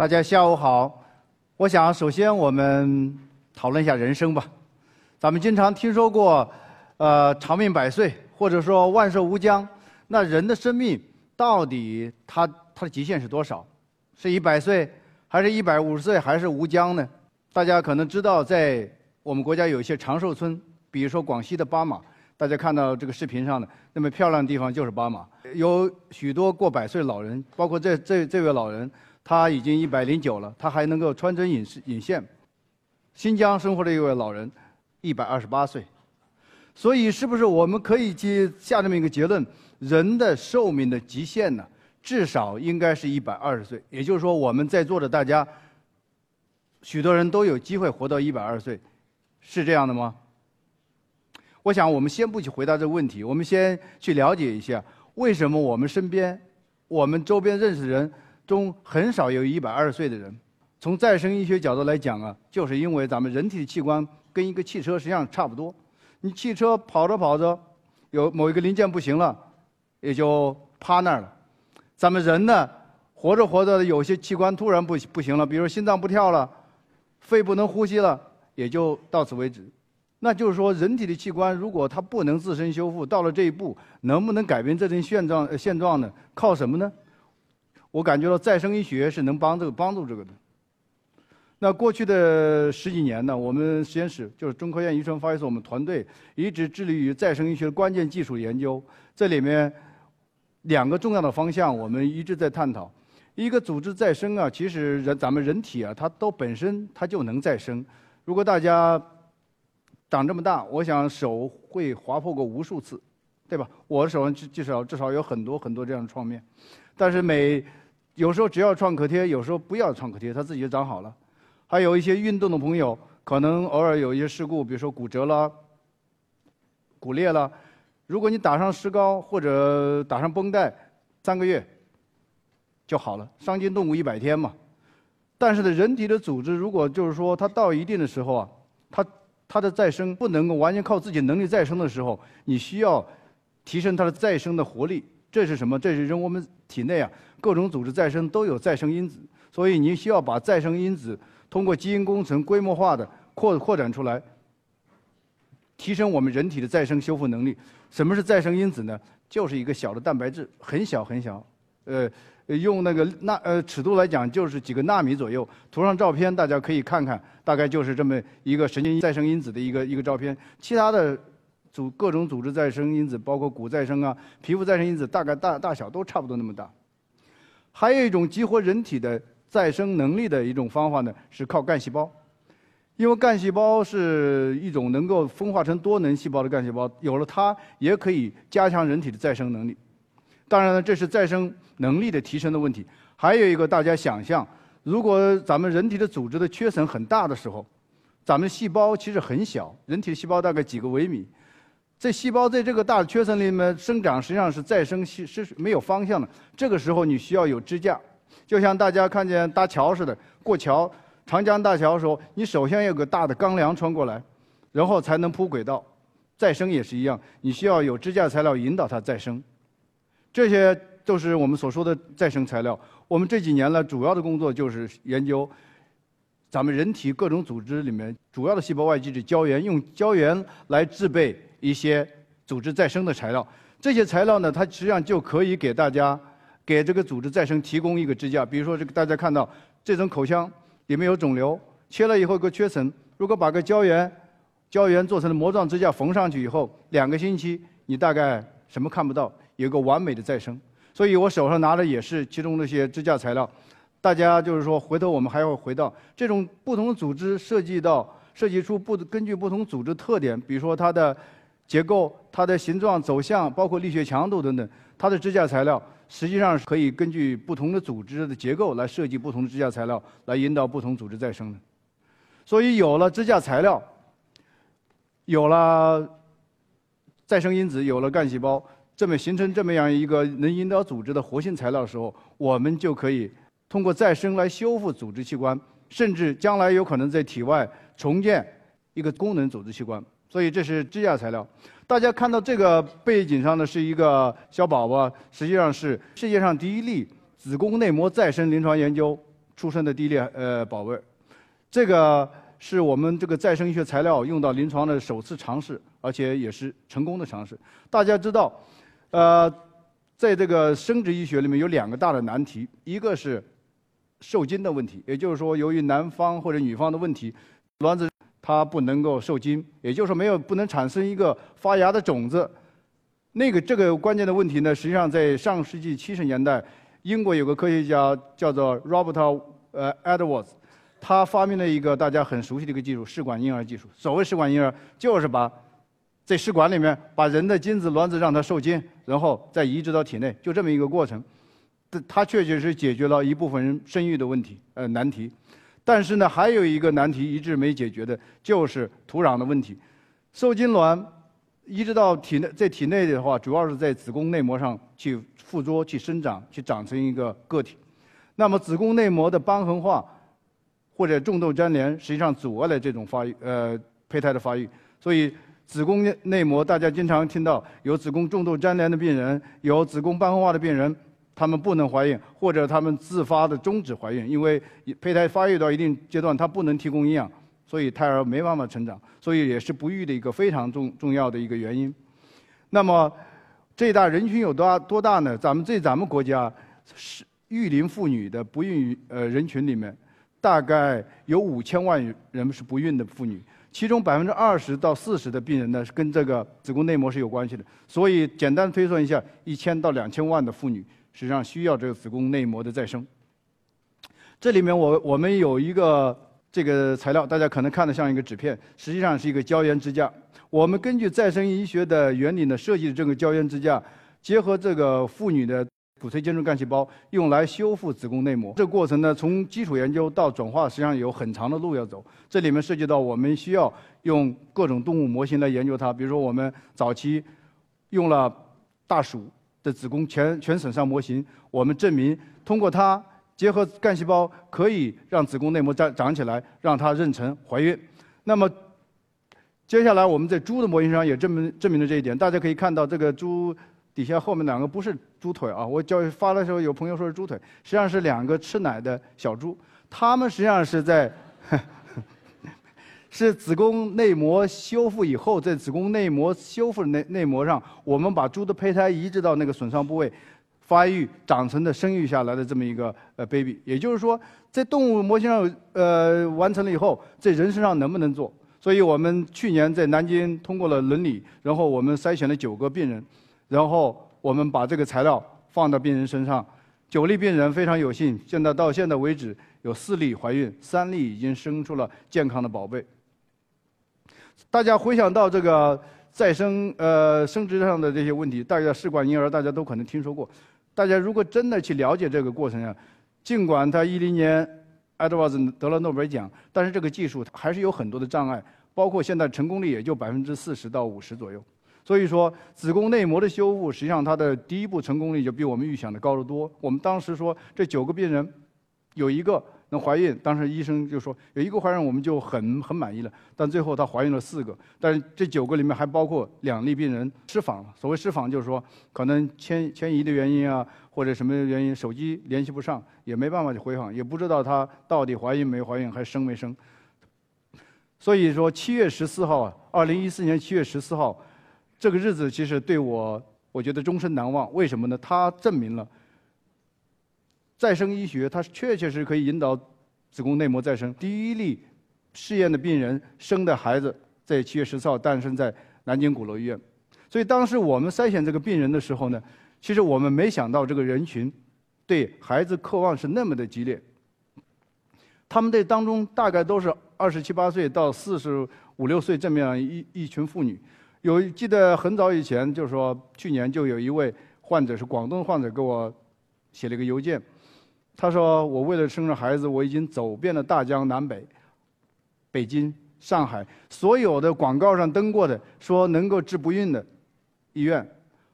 大家下午好，我想首先我们讨论一下人生吧。咱们经常听说过，呃，长命百岁，或者说万寿无疆。那人的生命到底它它的极限是多少？是一百岁，还是一百五十岁，还是无疆呢？大家可能知道，在我们国家有一些长寿村，比如说广西的巴马，大家看到这个视频上的那么漂亮的地方就是巴马，有许多过百岁老人，包括这这这位老人。他已经一百零九了，他还能够穿针引引线。新疆生活的一位老人，一百二十八岁。所以，是不是我们可以去下这么一个结论：人的寿命的极限呢？至少应该是一百二十岁。也就是说，我们在座的大家，许多人都有机会活到一百二十岁，是这样的吗？我想，我们先不去回答这个问题，我们先去了解一下，为什么我们身边、我们周边认识的人。中很少有一百二十岁的人。从再生医学角度来讲啊，就是因为咱们人体的器官跟一个汽车实际上差不多。你汽车跑着跑着，有某一个零件不行了，也就趴那儿了。咱们人呢，活着活着，有些器官突然不不行了，比如心脏不跳了，肺不能呼吸了，也就到此为止。那就是说，人体的器官如果它不能自身修复，到了这一步，能不能改变这种现状现状呢？靠什么呢？我感觉到再生医学是能帮这个帮助这个的。那过去的十几年呢，我们实验室就是中科院遗传发育所，我们团队一直致力于再生医学关键技术研究。这里面两个重要的方向，我们一直在探讨。一个组织再生啊，其实人咱们人体啊，它都本身它就能再生。如果大家长这么大，我想手会划破过无数次，对吧？我的手上至少至少有很多很多这样的创面，但是每有时候只要创可贴，有时候不要创可贴，它自己就长好了。还有一些运动的朋友，可能偶尔有一些事故，比如说骨折了、骨裂了。如果你打上石膏或者打上绷带，三个月就好了。伤筋动骨一百天嘛。但是呢，人体的组织如果就是说它到一定的时候啊，它它的再生不能够完全靠自己能力再生的时候，你需要提升它的再生的活力。这是什么？这是人我们体内啊。各种组织再生都有再生因子，所以您需要把再生因子通过基因工程规模化的扩扩展出来，提升我们人体的再生修复能力。什么是再生因子呢？就是一个小的蛋白质，很小很小，呃，用那个纳呃尺度来讲就是几个纳米左右。图上照片大家可以看看，大概就是这么一个神经再生因子的一个一个照片。其他的组各种组织再生因子，包括骨再生啊、皮肤再生因子，大概大大小都差不多那么大。还有一种激活人体的再生能力的一种方法呢，是靠干细胞。因为干细胞是一种能够分化成多能细胞的干细胞，有了它也可以加强人体的再生能力。当然了，这是再生能力的提升的问题。还有一个，大家想象，如果咱们人体的组织的缺损很大的时候，咱们细胞其实很小，人体的细胞大概几个微米。这细胞在这个大的缺损里面生长，实际上是再生是是没有方向的。这个时候你需要有支架，就像大家看见搭桥似的，过桥，长江大桥的时候，你首先有个大的钢梁穿过来，然后才能铺轨道。再生也是一样，你需要有支架材料引导它再生。这些都是我们所说的再生材料。我们这几年呢，主要的工作就是研究咱们人体各种组织里面主要的细胞外基质胶原，用胶原来制备。一些组织再生的材料，这些材料呢，它实际上就可以给大家，给这个组织再生提供一个支架。比如说，这个大家看到这种口腔里面有肿瘤，切了以后有个缺层，如果把个胶原胶原做成的膜状支架缝上去以后，两个星期你大概什么看不到，有个完美的再生。所以我手上拿的也是其中那些支架材料。大家就是说，回头我们还要回到这种不同组织设计到设计出不根据不同组织特点，比如说它的。结构、它的形状、走向，包括力学强度等等，它的支架材料实际上是可以根据不同的组织的结构来设计不同的支架材料，来引导不同组织再生的。所以有了支架材料，有了再生因子，有了干细胞，这么形成这么样一个能引导组织的活性材料的时候，我们就可以通过再生来修复组织器官，甚至将来有可能在体外重建一个功能组织器官。所以这是支架材料。大家看到这个背景上的是一个小宝宝，实际上是世界上第一例子宫内膜再生临床研究出生的第一例呃宝贝，这个是我们这个再生医学材料用到临床的首次尝试，而且也是成功的尝试。大家知道，呃，在这个生殖医学里面有两个大的难题，一个是受精的问题，也就是说，由于男方或者女方的问题，卵子它不能够受精，也就是说没有不能产生一个发芽的种子。那个这个关键的问题呢，实际上在上世纪七十年代，英国有个科学家叫做 Robert 呃 Edwards，他发明了一个大家很熟悉的一个技术——试管婴儿技术。所谓试管婴儿，就是把在试管里面把人的精子卵子让它受精，然后再移植到体内，就这么一个过程。它确确实解决了一部分人生育的问题呃难题，但是呢，还有一个难题一直没解决的，就是土壤的问题。受精卵。移植到体内，在体内的话，主要是在子宫内膜上去附着、去生长、去长成一个个体。那么，子宫内膜的瘢痕化或者重度粘连，实际上阻碍了这种发育，呃，胚胎的发育。所以，子宫内膜大家经常听到有子宫重度粘连的病人，有子宫瘢痕化的病人，他们不能怀孕，或者他们自发的终止怀孕，因为胚胎发育到一定阶段，它不能提供营养。所以胎儿没办法成长，所以也是不育的一个非常重重要的一个原因。那么，这大人群有多大多大呢？咱们在咱们国家是育龄妇女的不孕呃人群里面，大概有五千万人是不孕的妇女，其中百分之二十到四十的病人呢是跟这个子宫内膜是有关系的。所以简单推算一下，一千到两千万的妇女实际上需要这个子宫内膜的再生。这里面我我们有一个。这个材料大家可能看的像一个纸片，实际上是一个胶原支架。我们根据再生医学的原理呢，设计的这个胶原支架，结合这个妇女的骨髓间状干细胞，用来修复子宫内膜。这个过程呢，从基础研究到转化，实际上有很长的路要走。这里面涉及到我们需要用各种动物模型来研究它，比如说我们早期用了大鼠的子宫全全损伤模型，我们证明通过它。结合干细胞可以让子宫内膜长长起来，让它妊娠怀孕。那么，接下来我们在猪的模型上也证明证明了这一点。大家可以看到，这个猪底下后面两个不是猪腿啊，我教发的时候有朋友说是猪腿，实际上是两个吃奶的小猪。它们实际上是在是子宫内膜修复以后，在子宫内膜修复的内内膜上，我们把猪的胚胎移植到那个损伤部位。发育长成的生育下来的这么一个呃 baby，也就是说，在动物模型上呃完成了以后，在人身上能不能做？所以我们去年在南京通过了伦理，然后我们筛选了九个病人，然后我们把这个材料放到病人身上，九例病人非常有幸，现在到现在为止有四例怀孕，三例已经生出了健康的宝贝。大家回想到这个再生呃生殖上的这些问题，大家试管婴儿大家都可能听说过。大家如果真的去了解这个过程啊，尽管他一零年 Edwards 得了诺贝尔奖，但是这个技术还是有很多的障碍，包括现在成功率也就百分之四十到五十左右。所以说，子宫内膜的修复，实际上它的第一步成功率就比我们预想的高得多。我们当时说，这九个病人有一个。能怀孕，当时医生就说有一个怀孕，我们就很很满意了。但最后她怀孕了四个，但是这九个里面还包括两例病人失访了。所谓失访，就是说可能迁迁移的原因啊，或者什么原因，手机联系不上，也没办法去回访，也不知道她到底怀孕没怀孕，还生没生。所以说，七月十四号，二零一四年七月十四号，这个日子其实对我，我觉得终身难忘。为什么呢？它证明了。再生医学，它确确实可以引导子宫内膜再生。第一例试验的病人生的孩子，在七月十四号诞生在南京鼓楼医院。所以当时我们筛选这个病人的时候呢，其实我们没想到这个人群对孩子渴望是那么的激烈。他们这当中大概都是二十七八岁到四十五六岁这么样一一群妇女。有记得很早以前，就是说去年就有一位患者是广东患者给我写了一个邮件。他说：“我为了生了孩子，我已经走遍了大江南北，北京、上海，所有的广告上登过的说能够治不孕的医院，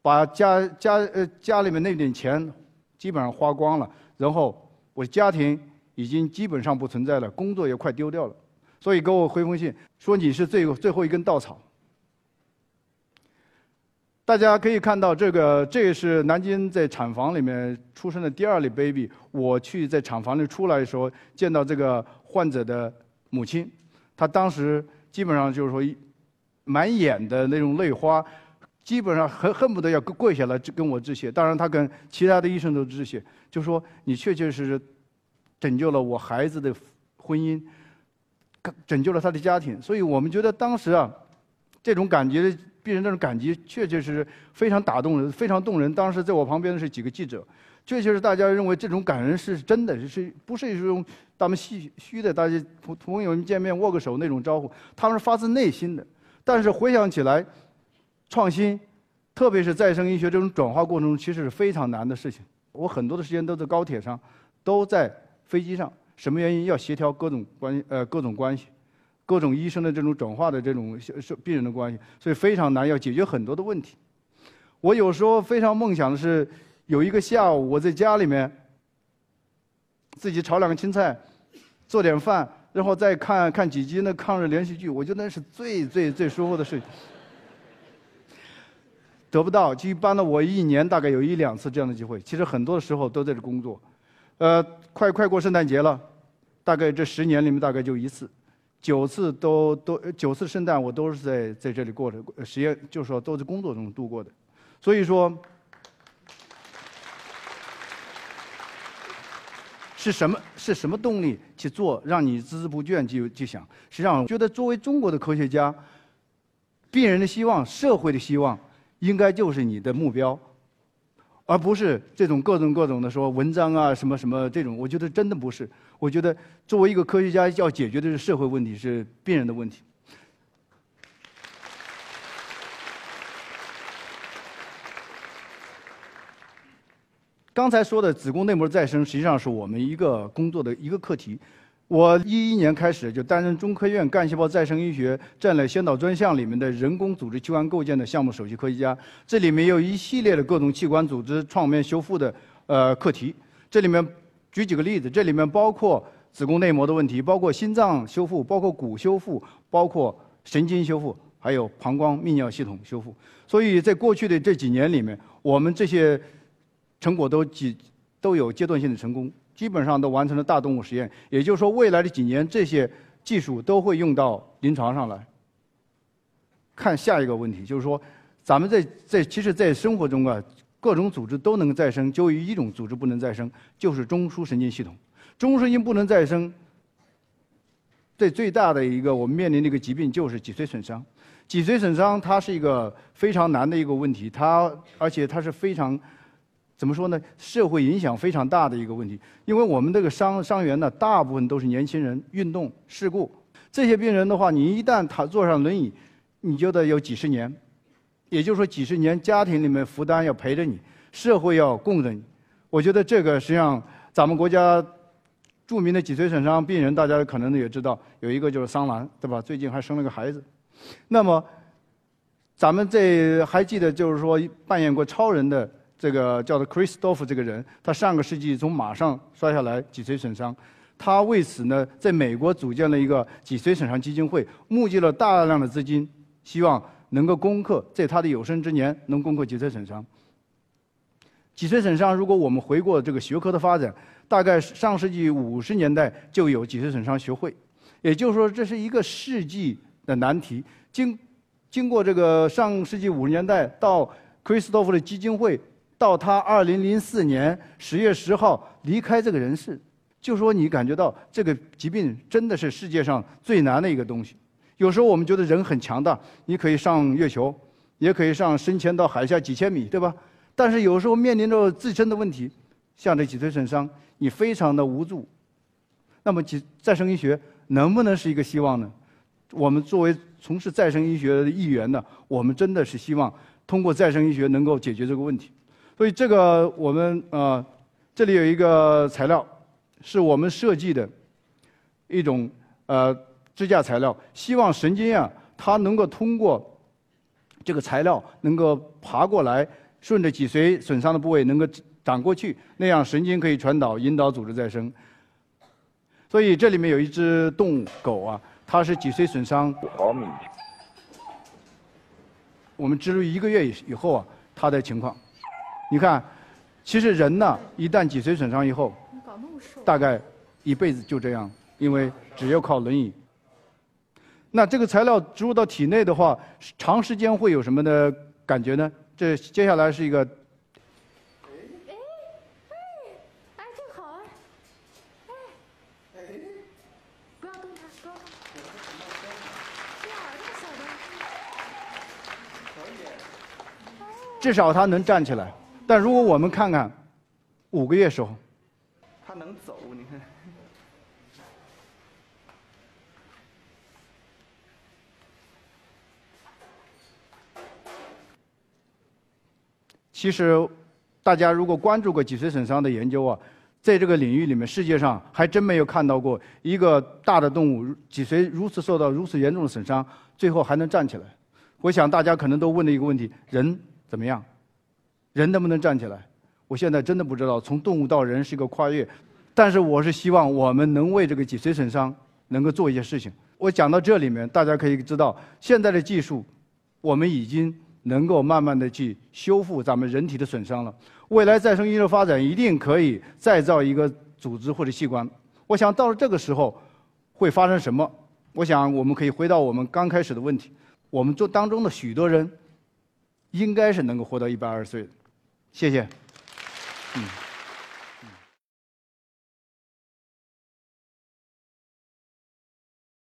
把家家呃家里面那点钱基本上花光了，然后我家庭已经基本上不存在了，工作也快丢掉了，所以给我回封信说你是最最后一根稻草。”大家可以看到，这个这也是南京在产房里面出生的第二例 baby。我去在产房里出来的时候，见到这个患者的母亲，她当时基本上就是说，满眼的那种泪花，基本上恨恨不得要跪下来跟我致谢。当然，她跟其他的医生都致谢，就说你确确实实拯救了我孩子的婚姻，拯救了他的家庭。所以我们觉得当时啊，这种感觉。病人这种感激，确确实实非常打动人，非常动人。当时在我旁边的是几个记者，确确实大家认为这种感人是真的，是不是一种咱们虚虚的？大家朋朋友们见面握个手那种招呼，他们是发自内心的。但是回想起来，创新，特别是再生医学这种转化过程中，其实是非常难的事情。我很多的时间都在高铁上，都在飞机上，什么原因？要协调各种关呃各种关系。各种医生的这种转化的这种是病人的关系，所以非常难，要解决很多的问题。我有时候非常梦想的是，有一个下午我在家里面，自己炒两个青菜，做点饭，然后再看看几集那抗日连续剧，我觉得那是最最最舒服的事情。得不到，就一般的我一年大概有一两次这样的机会，其实很多的时候都在这工作。呃，快快过圣诞节了，大概这十年里面大概就一次。九次都都九次圣诞我都是在在这里过的，实验就是说都是工作中度过的，所以说是什么是什么动力去做，让你孜孜不倦就就想？实际上，我觉得作为中国的科学家，病人的希望、社会的希望，应该就是你的目标。而不是这种各种各种的说文章啊什么什么这种，我觉得真的不是。我觉得作为一个科学家，要解决的是社会问题，是病人的问题。刚才说的子宫内膜再生，实际上是我们一个工作的一个课题。我一一年开始就担任中科院干细胞再生医学战略先导专项里面的人工组织器官构建的项目首席科学家。这里面有一系列的各种器官组织创面修复的呃课题。这里面举几个例子，这里面包括子宫内膜的问题，包括心脏修复，包括骨修复，包括神经修复，还有膀胱泌尿系统修复。所以在过去的这几年里面，我们这些成果都几都有阶段性的成功。基本上都完成了大动物实验，也就是说，未来的几年这些技术都会用到临床上来。看下一个问题，就是说，咱们在在其实，在生活中啊，各种组织都能再生，就有一种组织不能再生，就是中枢神经系统。中枢神经不能再生，最最大的一个我们面临的一个疾病就是脊髓损伤。脊髓损伤它是一个非常难的一个问题，它而且它是非常。怎么说呢？社会影响非常大的一个问题，因为我们这个伤伤员呢，大部分都是年轻人，运动事故，这些病人的话，你一旦他坐上轮椅，你就得有几十年，也就是说几十年家庭里面负担要陪着你，社会要供着你。我觉得这个实际上，咱们国家著名的脊髓损伤病人，大家可能也知道，有一个就是桑兰，对吧？最近还生了个孩子。那么，咱们这还记得就是说扮演过超人的。这个叫做 Christoph 这个人，他上个世纪从马上摔下来，脊髓损伤。他为此呢，在美国组建了一个脊髓损伤基金会，募集了大量的资金，希望能够攻克，在他的有生之年能攻克脊髓损伤。脊髓损伤，如果我们回过这个学科的发展，大概上世纪五十年代就有脊髓损伤学会，也就是说，这是一个世纪的难题。经经过这个上世纪五十年代到 Christoph 的基金会。到他二零零四年十月十号离开这个人世，就说你感觉到这个疾病真的是世界上最难的一个东西。有时候我们觉得人很强大，你可以上月球，也可以上深潜到海下几千米，对吧？但是有时候面临着自身的问题，像这脊髓损伤，你非常的无助。那么，脊再生医学能不能是一个希望呢？我们作为从事再生医学的一员呢，我们真的是希望通过再生医学能够解决这个问题。所以这个我们呃，这里有一个材料，是我们设计的一种呃支架材料，希望神经啊它能够通过这个材料能够爬过来，顺着脊髓损伤的部位能够长过去，那样神经可以传导，引导组织再生。所以这里面有一只动物狗啊，它是脊髓损伤。毫米。我们植入一个月以以后啊，它的情况，你看，其实人呢，一旦脊髓损伤以后，大概一辈子就这样，因为只要靠轮椅。那这个材料植入到体内的话，长时间会有什么的感觉呢？这接下来是一个。至少他能站起来，但如果我们看看五个月时候，他能走，你看。其实，大家如果关注过脊髓损伤的研究啊，在这个领域里面，世界上还真没有看到过一个大的动物脊髓如此受到如此严重的损伤，最后还能站起来。我想大家可能都问了一个问题：人？怎么样？人能不能站起来？我现在真的不知道。从动物到人是一个跨越，但是我是希望我们能为这个脊髓损伤能够做一些事情。我讲到这里面，大家可以知道，现在的技术，我们已经能够慢慢的去修复咱们人体的损伤了。未来再生医疗发展一定可以再造一个组织或者器官。我想到了这个时候，会发生什么？我想我们可以回到我们刚开始的问题：我们做当中的许多人。应该是能够活到一百二十岁的，谢谢。嗯。